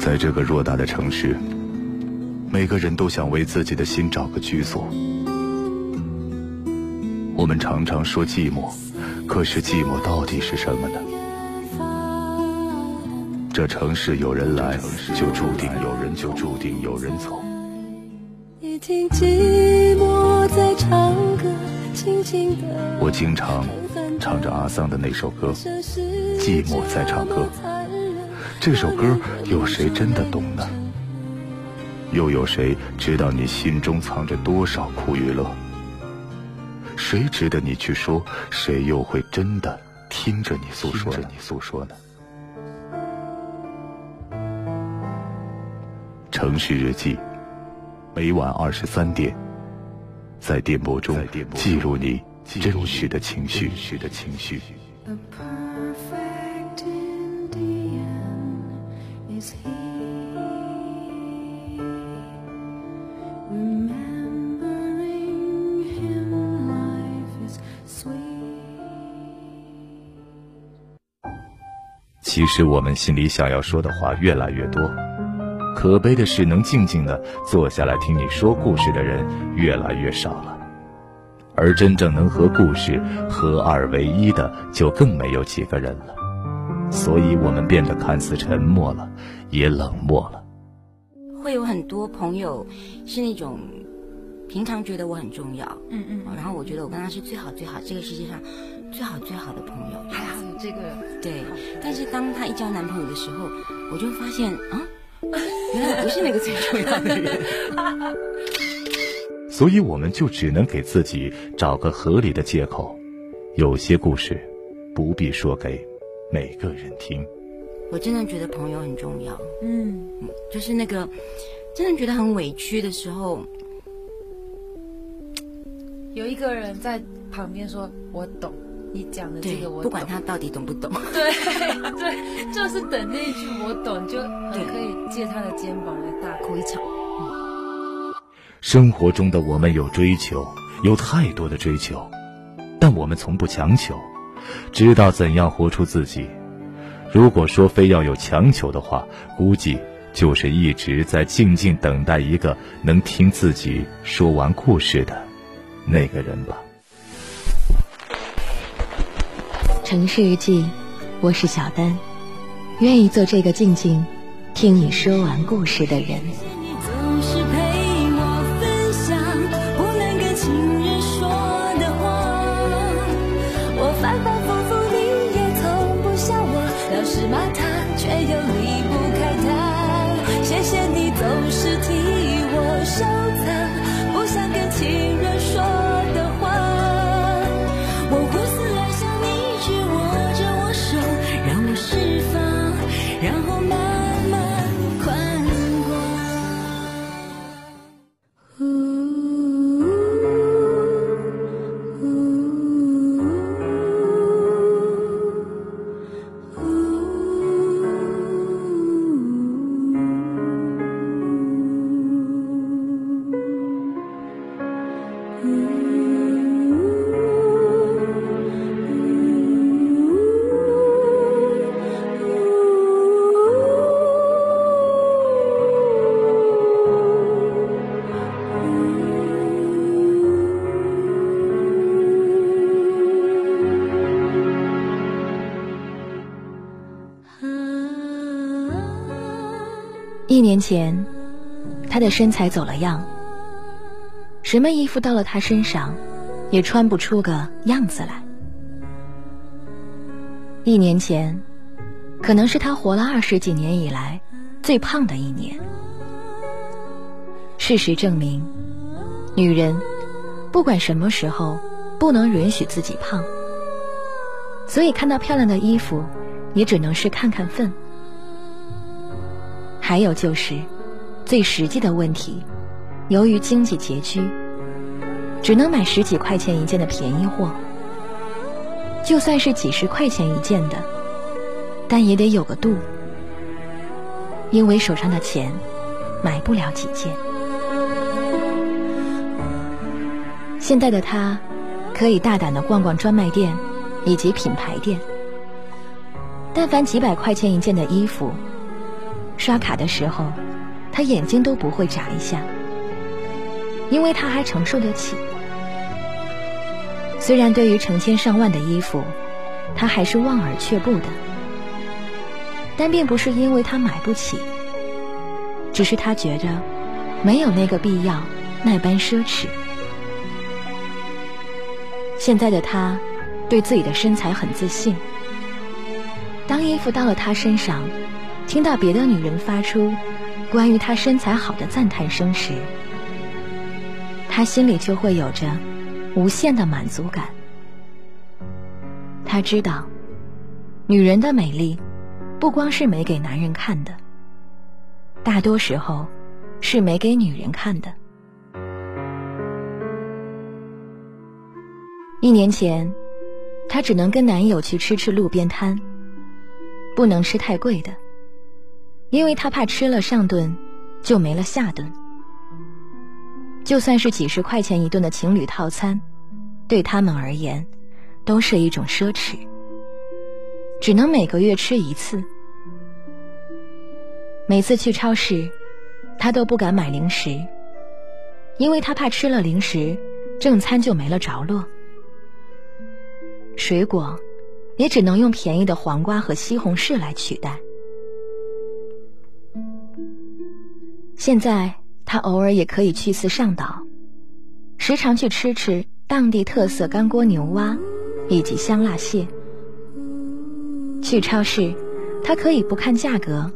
在这个偌大的城市，每个人都想为自己的心找个居所。我们常常说寂寞，可是寂寞到底是什么呢？这城市有人来，就注定有人就注定有人走。我经常唱着阿桑的那首歌《寂寞在唱歌》。这首歌有谁真的懂呢？又有谁知道你心中藏着多少苦与乐？谁值得你去说？谁又会真的听着你诉说着你诉说呢？城市日记，每晚二十三点，在电波中记录你真实的情绪。其实我们心里想要说的话越来越多，可悲的是能静静的坐下来听你说故事的人越来越少了，而真正能和故事合二为一的就更没有几个人了，所以我们变得看似沉默了，也冷漠了。会有很多朋友是那种。平常觉得我很重要，嗯嗯，然后我觉得我跟他是最好最好这个世界上最好最好的朋友，还好有这个对。但是当她一交男朋友的时候，我就发现啊，原来我不是那个最重要的人。所以我们就只能给自己找个合理的借口，有些故事不必说给每个人听。我真的觉得朋友很重要，嗯，就是那个真的觉得很委屈的时候。有一个人在旁边说：“我懂你讲的这个，我不管他到底懂不懂。”对对，就是等那一句“我懂”，就就可以借他的肩膀来大哭一场。生活中的我们有追求，有太多的追求，但我们从不强求，知道怎样活出自己。如果说非要有强求的话，估计就是一直在静静等待一个能听自己说完故事的。那个人吧。城市日记，我是小丹，愿意做这个静静听你说完故事的人。谢谢你总是替我守一年前，他的身材走了样，什么衣服到了他身上，也穿不出个样子来。一年前，可能是他活了二十几年以来最胖的一年。事实证明，女人不管什么时候不能允许自己胖，所以看到漂亮的衣服，也只能是看看份。还有就是，最实际的问题，由于经济拮据，只能买十几块钱一件的便宜货。就算是几十块钱一件的，但也得有个度，因为手上的钱买不了几件。现在的他，可以大胆的逛逛专卖店以及品牌店，但凡几百块钱一件的衣服。刷卡的时候，他眼睛都不会眨一下，因为他还承受得起。虽然对于成千上万的衣服，他还是望而却步的，但并不是因为他买不起，只是他觉着没有那个必要那般奢侈。现在的他对自己的身材很自信，当衣服到了他身上，听到别的女人发出关于他身材好的赞叹声时，他心里就会有着无限的满足感。他知道，女人的美丽不光是美给男人看的，大多时候是美给女人看的。一年前，她只能跟男友去吃吃路边摊，不能吃太贵的，因为她怕吃了上顿就没了下顿。就算是几十块钱一顿的情侣套餐，对他们而言都是一种奢侈，只能每个月吃一次。每次去超市，他都不敢买零食，因为他怕吃了零食，正餐就没了着落。水果，也只能用便宜的黄瓜和西红柿来取代。现在他偶尔也可以去次上岛，时常去吃吃当地特色干锅牛蛙，以及香辣蟹。去超市，他可以不看价格，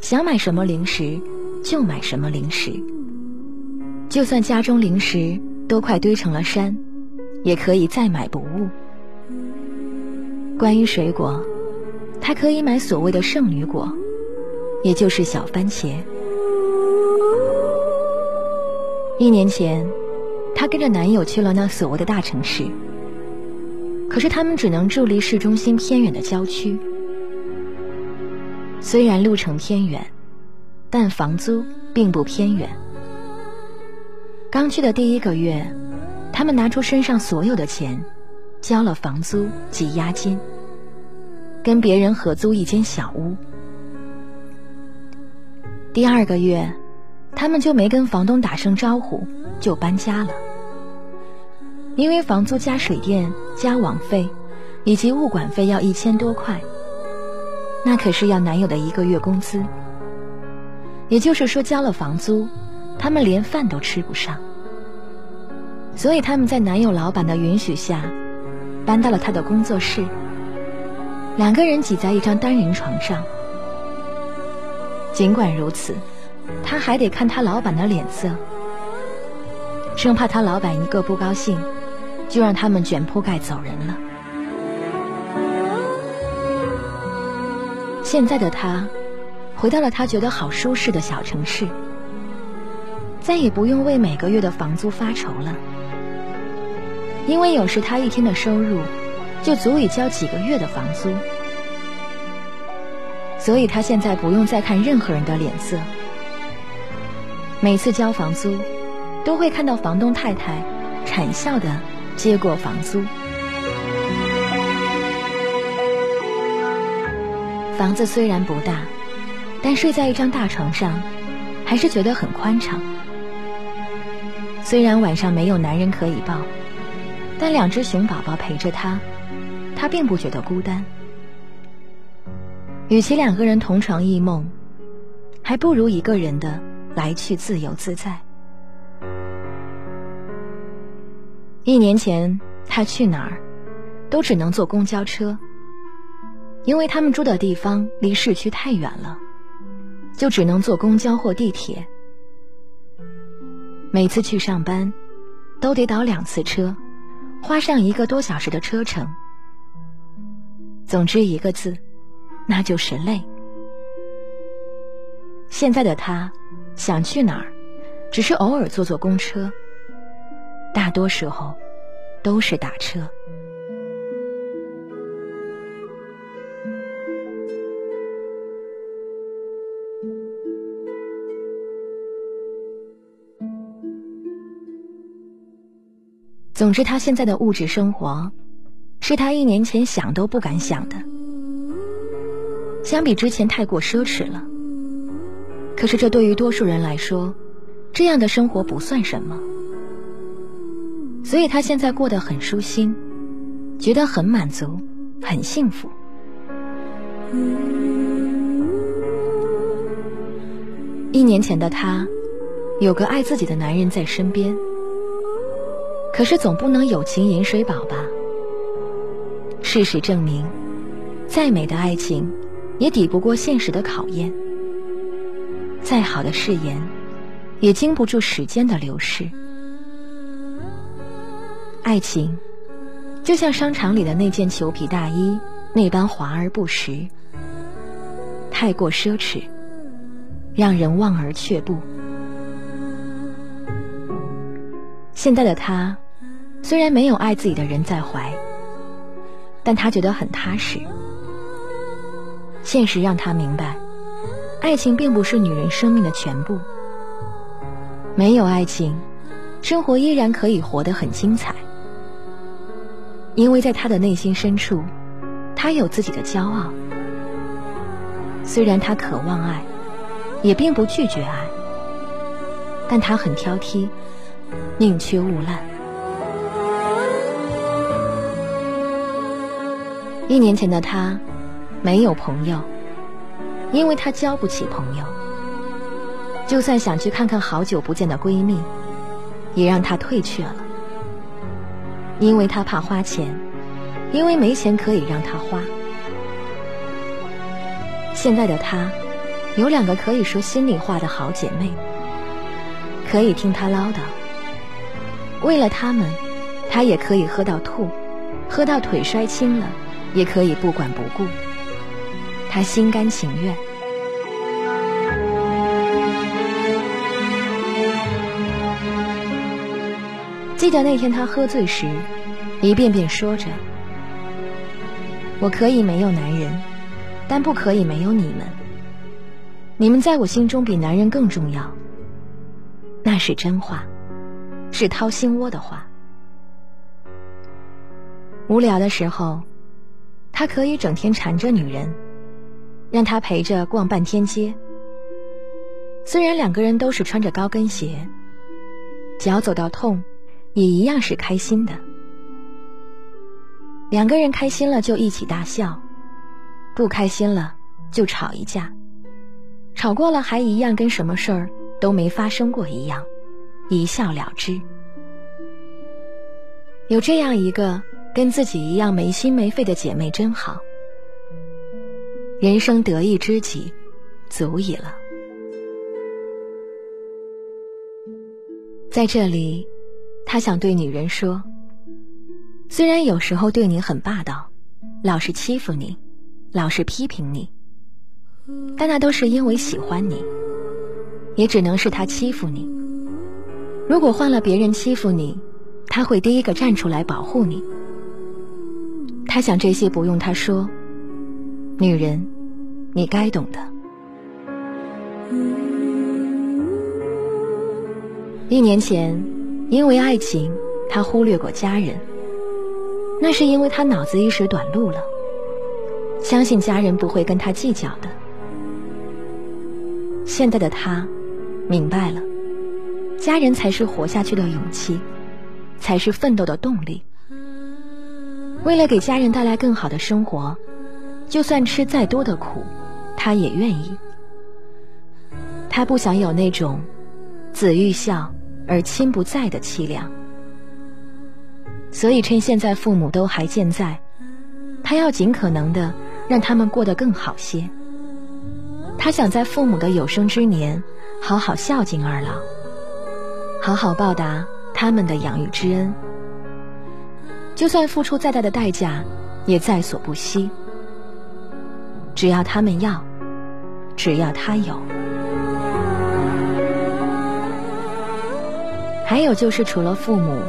想买什么零食就买什么零食。就算家中零食都快堆成了山，也可以再买不误。关于水果，他可以买所谓的圣女果，也就是小番茄。一年前，她跟着男友去了那所谓的大城市，可是他们只能住离市中心偏远的郊区。虽然路程偏远，但房租并不偏远。刚去的第一个月，他们拿出身上所有的钱，交了房租及押金。跟别人合租一间小屋。第二个月，他们就没跟房东打声招呼就搬家了，因为房租加水电加网费，以及物管费要一千多块，那可是要男友的一个月工资。也就是说，交了房租，他们连饭都吃不上。所以他们在男友老板的允许下，搬到了他的工作室。两个人挤在一张单人床上，尽管如此，他还得看他老板的脸色，生怕他老板一个不高兴，就让他们卷铺盖走人了。现在的他，回到了他觉得好舒适的小城市，再也不用为每个月的房租发愁了，因为有时他一天的收入。就足以交几个月的房租，所以他现在不用再看任何人的脸色。每次交房租，都会看到房东太太谄笑的接过房租。房子虽然不大，但睡在一张大床上，还是觉得很宽敞。虽然晚上没有男人可以抱，但两只熊宝宝陪着他。他并不觉得孤单，与其两个人同床异梦，还不如一个人的来去自由自在。一年前，他去哪儿，都只能坐公交车，因为他们住的地方离市区太远了，就只能坐公交或地铁。每次去上班，都得倒两次车，花上一个多小时的车程。总之一个字，那就是累。现在的他想去哪儿，只是偶尔坐坐公车，大多时候都是打车。总之，他现在的物质生活。是他一年前想都不敢想的，相比之前太过奢侈了。可是这对于多数人来说，这样的生活不算什么。所以他现在过得很舒心，觉得很满足，很幸福。一年前的他，有个爱自己的男人在身边，可是总不能有情饮水饱吧？事实证明，再美的爱情，也抵不过现实的考验；再好的誓言，也经不住时间的流逝。爱情，就像商场里的那件裘皮大衣，那般华而不实，太过奢侈，让人望而却步。现在的他，虽然没有爱自己的人在怀，但他觉得很踏实。现实让他明白，爱情并不是女人生命的全部。没有爱情，生活依然可以活得很精彩。因为在他的内心深处，他有自己的骄傲。虽然他渴望爱，也并不拒绝爱，但他很挑剔，宁缺毋滥。一年前的他，没有朋友，因为她交不起朋友。就算想去看看好久不见的闺蜜，也让她退却了。因为她怕花钱，因为没钱可以让她花。现在的她，有两个可以说心里话的好姐妹，可以听她唠叨。为了她们，她也可以喝到吐，喝到腿摔青了，也可以不管不顾。他心甘情愿。记得那天他喝醉时，一遍遍说着：“我可以没有男人，但不可以没有你们。你们在我心中比男人更重要。”那是真话，是掏心窝的话。无聊的时候，他可以整天缠着女人，让她陪着逛半天街。虽然两个人都是穿着高跟鞋，脚走到痛。也一样是开心的，两个人开心了就一起大笑，不开心了就吵一架，吵过了还一样跟什么事儿都没发生过一样，一笑了之。有这样一个跟自己一样没心没肺的姐妹真好，人生得意知己，足矣了。在这里。他想对女人说：“虽然有时候对你很霸道，老是欺负你，老是批评你，但那都是因为喜欢你，也只能是他欺负你。如果换了别人欺负你，他会第一个站出来保护你。他想这些不用他说，女人，你该懂的。一年前。”因为爱情，他忽略过家人。那是因为他脑子一时短路了，相信家人不会跟他计较的。现在的他，明白了，家人才是活下去的勇气，才是奋斗的动力。为了给家人带来更好的生活，就算吃再多的苦，他也愿意。他不想有那种子欲孝。而亲不在的凄凉，所以趁现在父母都还健在，他要尽可能的让他们过得更好些。他想在父母的有生之年，好好孝敬二老，好好报答他们的养育之恩。就算付出再大的代价，也在所不惜。只要他们要，只要他有。还有就是，除了父母，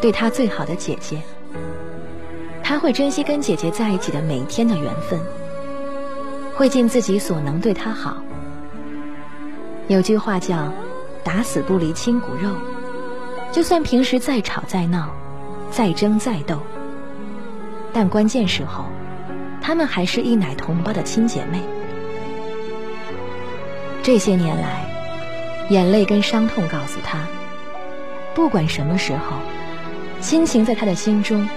对他最好的姐姐，他会珍惜跟姐姐在一起的每一天的缘分，会尽自己所能对她好。有句话叫“打死不离亲骨肉”，就算平时再吵再闹，再争再斗，但关键时候，他们还是一奶同胞的亲姐妹。这些年来，眼泪跟伤痛告诉她，不管什么时候，亲情在她的心中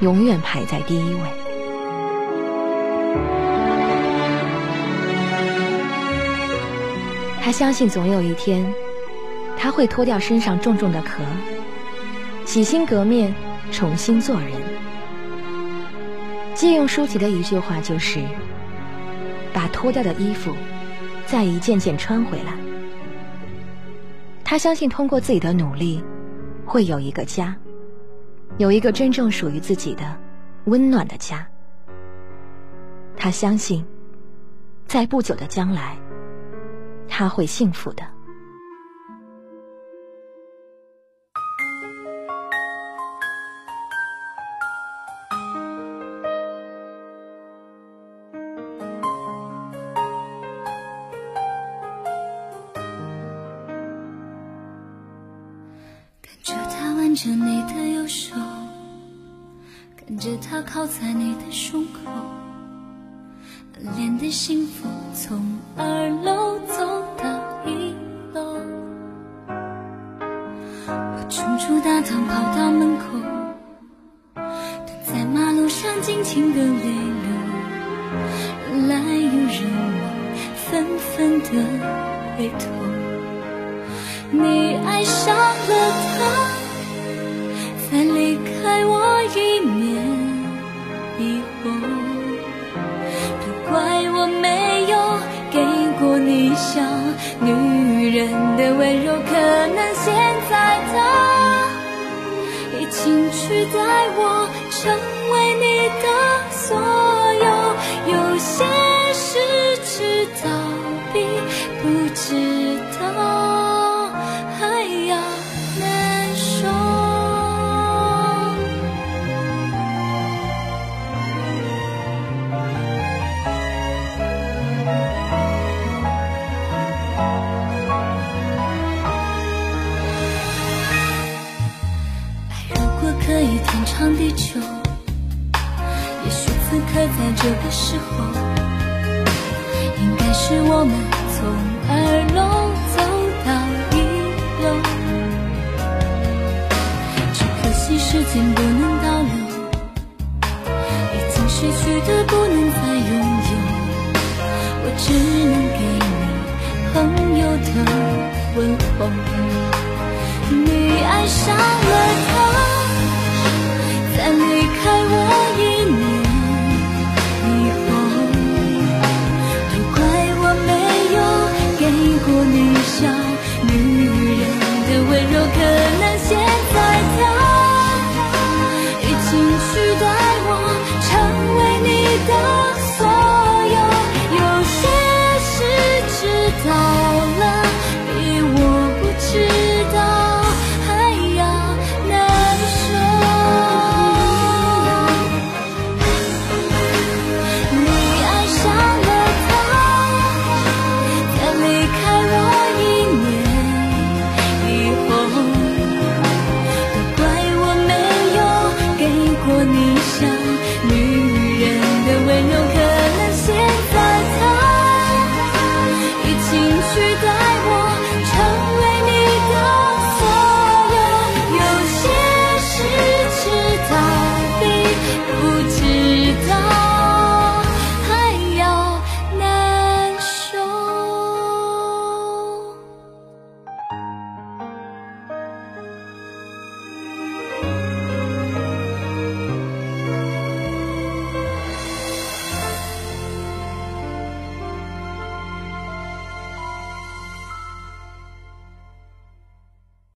永远排在第一位。他相信总有一天，他会脱掉身上重重的壳，洗心革面，重新做人。借用舒淇的一句话，就是把脱掉的衣服。再一件件穿回来。他相信，通过自己的努力，会有一个家，有一个真正属于自己的温暖的家。他相信，在不久的将来，他会幸福的。我冲出大堂跑到门口，蹲在马路上尽情的泪流，人来又人往，纷纷的回头。你爱上了他。在离开我一年以后，都怪我没有给过你像女人的温柔，可能现在他已经取代我，成为你的刻在这个时候，应该是我们从二楼走到一楼。只可惜时间不能倒流，已经失去的